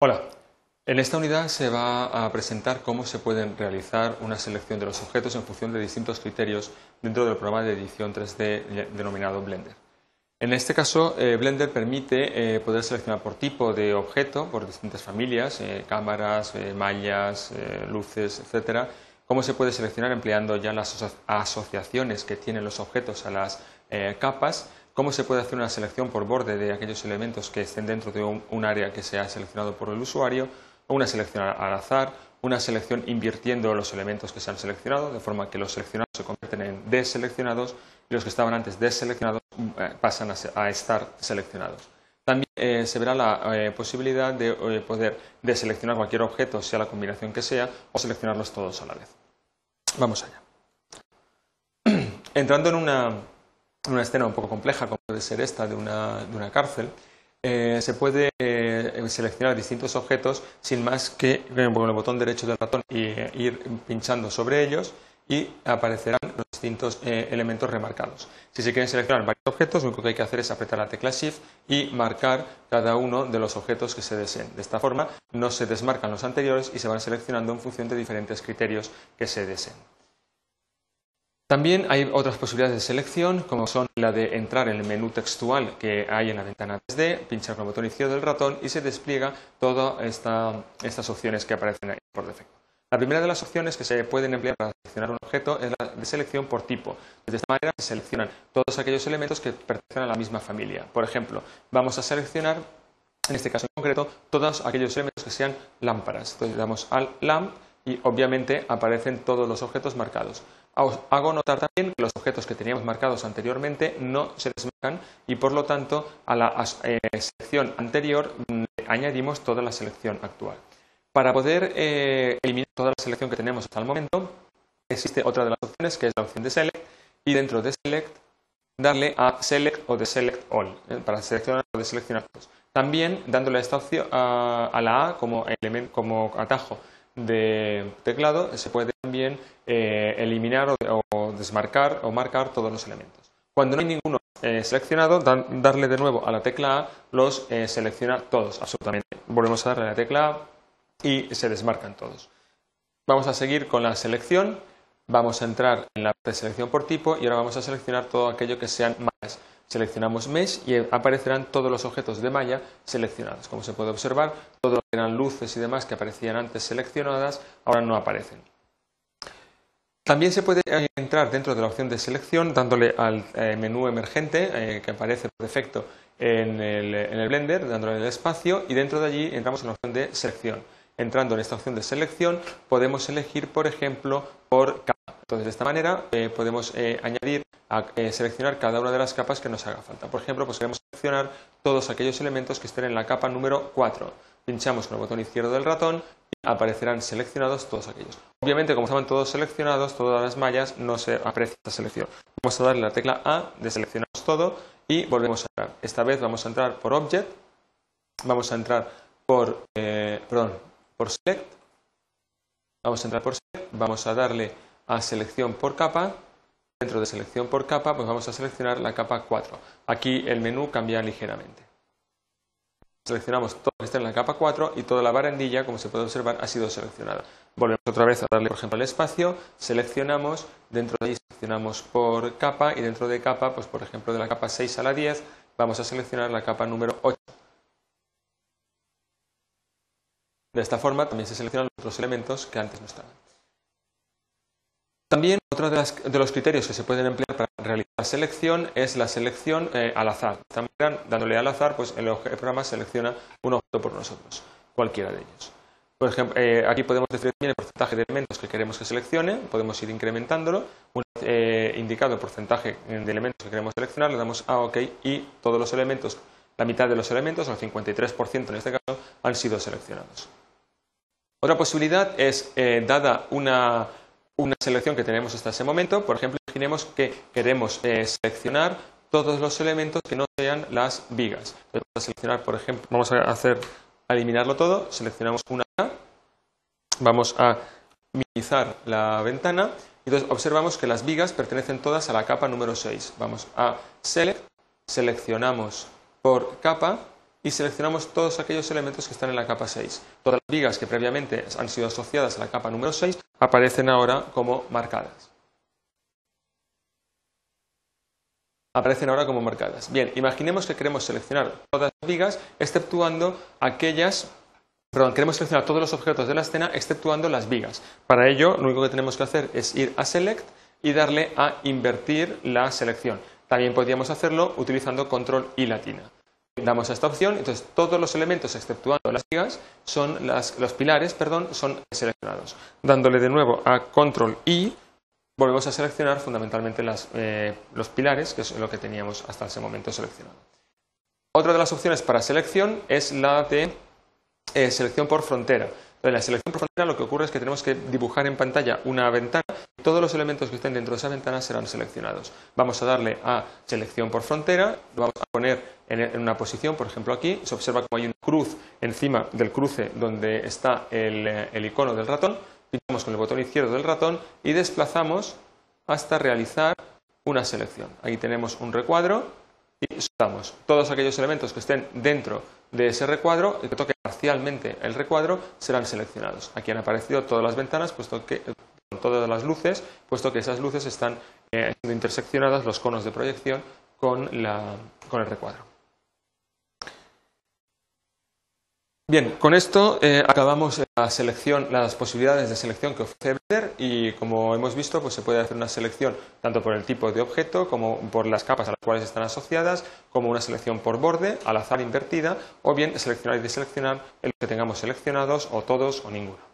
Hola, en esta unidad se va a presentar cómo se pueden realizar una selección de los objetos en función de distintos criterios dentro del programa de edición 3D denominado Blender. En este caso, eh, Blender permite eh, poder seleccionar por tipo de objeto, por distintas familias, eh, cámaras, mallas, luces, etcétera, cómo se puede seleccionar empleando ya las asociaciones que tienen los objetos a las capas cómo se puede hacer una selección por borde de aquellos elementos que estén dentro de un, área que se ha seleccionado por el usuario, o una selección al azar, una selección invirtiendo los elementos que se han seleccionado, de forma que los seleccionados se convierten en deseleccionados y los que estaban antes deseleccionados eh, pasan a, estar seleccionados. También eh, se verá la eh, posibilidad de poder deseleccionar cualquier objeto, sea la combinación que sea, o seleccionarlos todos a la vez. Vamos allá. Entrando en una una escena un poco compleja, como puede ser esta de una, cárcel, eh, se puede eh, seleccionar distintos objetos sin más que eh, con el botón derecho del ratón y ir pinchando sobre ellos y aparecerán los distintos elementos remarcados. Si se quieren seleccionar varios objetos, lo único que hay que hacer es apretar la tecla Shift y marcar cada uno de los objetos que se deseen. De esta forma no se desmarcan los anteriores y se van seleccionando en función de diferentes criterios que se deseen. También hay otras posibilidades de selección, como son la de entrar en el menú textual que hay en la ventana 3D, pinchar con el botón izquierdo del ratón y se despliega todas estas opciones que aparecen ahí por defecto. La primera de las opciones que se pueden emplear para seleccionar un objeto es la de selección por tipo. De esta manera se seleccionan todos aquellos elementos que pertenecen a la misma familia. Por ejemplo, vamos a seleccionar, en este caso en concreto, todos aquellos elementos que sean lámparas. Entonces damos al lamp y obviamente aparecen todos los objetos marcados. Hago notar también que los objetos que teníamos marcados anteriormente no se desmarcan y por lo tanto a la eh, selección anterior mm, añadimos toda la selección actual. Para poder eh, eliminar toda la selección que tenemos hasta el momento, existe otra de las opciones que es la opción de Select y dentro de Select darle a Select o de Select All eh, para seleccionar o deseleccionar todos. También dándole a esta opción a, la A como, como atajo de teclado se puede también eh, eliminar o, desmarcar o marcar todos los elementos. Cuando no hay ninguno eh, seleccionado, darle de nuevo a la tecla A, los eh, selecciona todos, absolutamente. Volvemos a darle a la tecla A y se desmarcan todos. Vamos a seguir con la selección, vamos a entrar en la selección por tipo y ahora vamos a seleccionar todo aquello que sean mallas. Seleccionamos Mesh y aparecerán todos los objetos de malla seleccionados. Como se puede observar, que eran luces y demás que aparecían antes seleccionadas, ahora no aparecen. También se puede eh, entrar dentro de la opción de selección dándole al eh, menú emergente eh, que aparece por defecto en el, en el, Blender, dándole el espacio y dentro de allí entramos en la opción de selección. Entrando en esta opción de selección podemos elegir, por ejemplo, por capa. Entonces, de esta manera podemos añadir a eh, seleccionar cada una de las capas que nos haga falta. Por ejemplo, pues queremos seleccionar todos aquellos elementos que estén en la capa número 4. Pinchamos con el botón izquierdo del ratón y aparecerán seleccionados todos aquellos. Obviamente, como estaban todos seleccionados, todas las mallas, no se aprecia esta selección. Vamos a darle la tecla A de seleccionamos todo y volvemos a entrar. Esta vez vamos a entrar por Object, vamos a entrar por, eh, perdón, por Select, vamos a entrar por Select, vamos a darle a selección por capa Dentro de selección por capa, pues vamos a seleccionar la capa 4. Aquí el menú cambia ligeramente. Seleccionamos todo lo que está en la capa 4 y toda la barandilla, como se puede observar, ha sido seleccionada. Volvemos otra vez a darle, por ejemplo, al espacio, seleccionamos, dentro de ahí seleccionamos por capa y dentro de capa, pues por ejemplo, de la capa 6 a la 10, vamos a seleccionar la capa número 8. De esta forma también se seleccionan otros elementos que antes no estaban. También otro de, los criterios que se pueden emplear para realizar la selección es la selección eh, al azar. Dándole al azar, pues el, programa selecciona un objeto por nosotros, cualquiera de ellos. Por ejemplo, eh, aquí podemos definir el porcentaje de elementos que queremos que seleccione, podemos ir incrementándolo. Una vez eh, indicado el porcentaje de elementos que queremos seleccionar, le damos a OK y todos los elementos, la mitad de los elementos, el 53% en este caso, han sido seleccionados. Otra posibilidad es, dada una una selección que tenemos hasta ese momento. Por ejemplo, imaginemos que queremos eh, seleccionar todos los elementos que no sean las vigas. vamos a seleccionar, por ejemplo, vamos a hacer a eliminarlo todo, seleccionamos una vamos a minimizar la ventana y entonces observamos que las vigas pertenecen todas a la capa número 6. Vamos a select, seleccionamos por capa y seleccionamos todos aquellos elementos que están en la capa 6. Todas las vigas que previamente han sido asociadas a la capa número 6 aparecen ahora como marcadas. Aparecen ahora como marcadas. Bien, imaginemos que queremos seleccionar todas las vigas, exceptuando aquellas Perdón, queremos seleccionar todos los objetos de la escena exceptuando las vigas. Para ello, lo único que tenemos que hacer es ir a Select y darle a invertir la selección. También podríamos hacerlo utilizando Control y latina. Damos a esta opción, entonces todos los elementos exceptuando las vigas, son los pilares, perdón, son seleccionados. Dándole de nuevo a Control y volvemos a seleccionar fundamentalmente eh, los pilares, que es lo que teníamos hasta ese momento seleccionado. Otra de las opciones para selección es la de eh, selección por frontera. En la selección por frontera lo que ocurre es que tenemos que dibujar en pantalla una ventana y todos los elementos que estén dentro de esa ventana serán seleccionados. Vamos a darle a selección por frontera, lo vamos a poner en, una posición, por ejemplo aquí, se observa como hay una cruz encima del cruce donde está el, eh, el icono del ratón, pinchamos con el botón izquierdo del ratón y desplazamos hasta realizar una selección. Ahí tenemos un recuadro y soltamos todos aquellos elementos que estén dentro de ese recuadro y que toque parcialmente el recuadro serán seleccionados. Aquí han aparecido todas las ventanas, puesto que todas las luces, puesto que esas luces están eh, siendo interseccionadas los conos de proyección con, con el recuadro. Bien, con esto eh, acabamos la selección, las posibilidades de selección que ofrece Blender y como hemos visto pues se puede hacer una selección tanto por el tipo de objeto como por las capas a las cuales están asociadas, como una selección por borde, al azar invertida o bien seleccionar y deseleccionar el que tengamos seleccionados o todos o ninguno.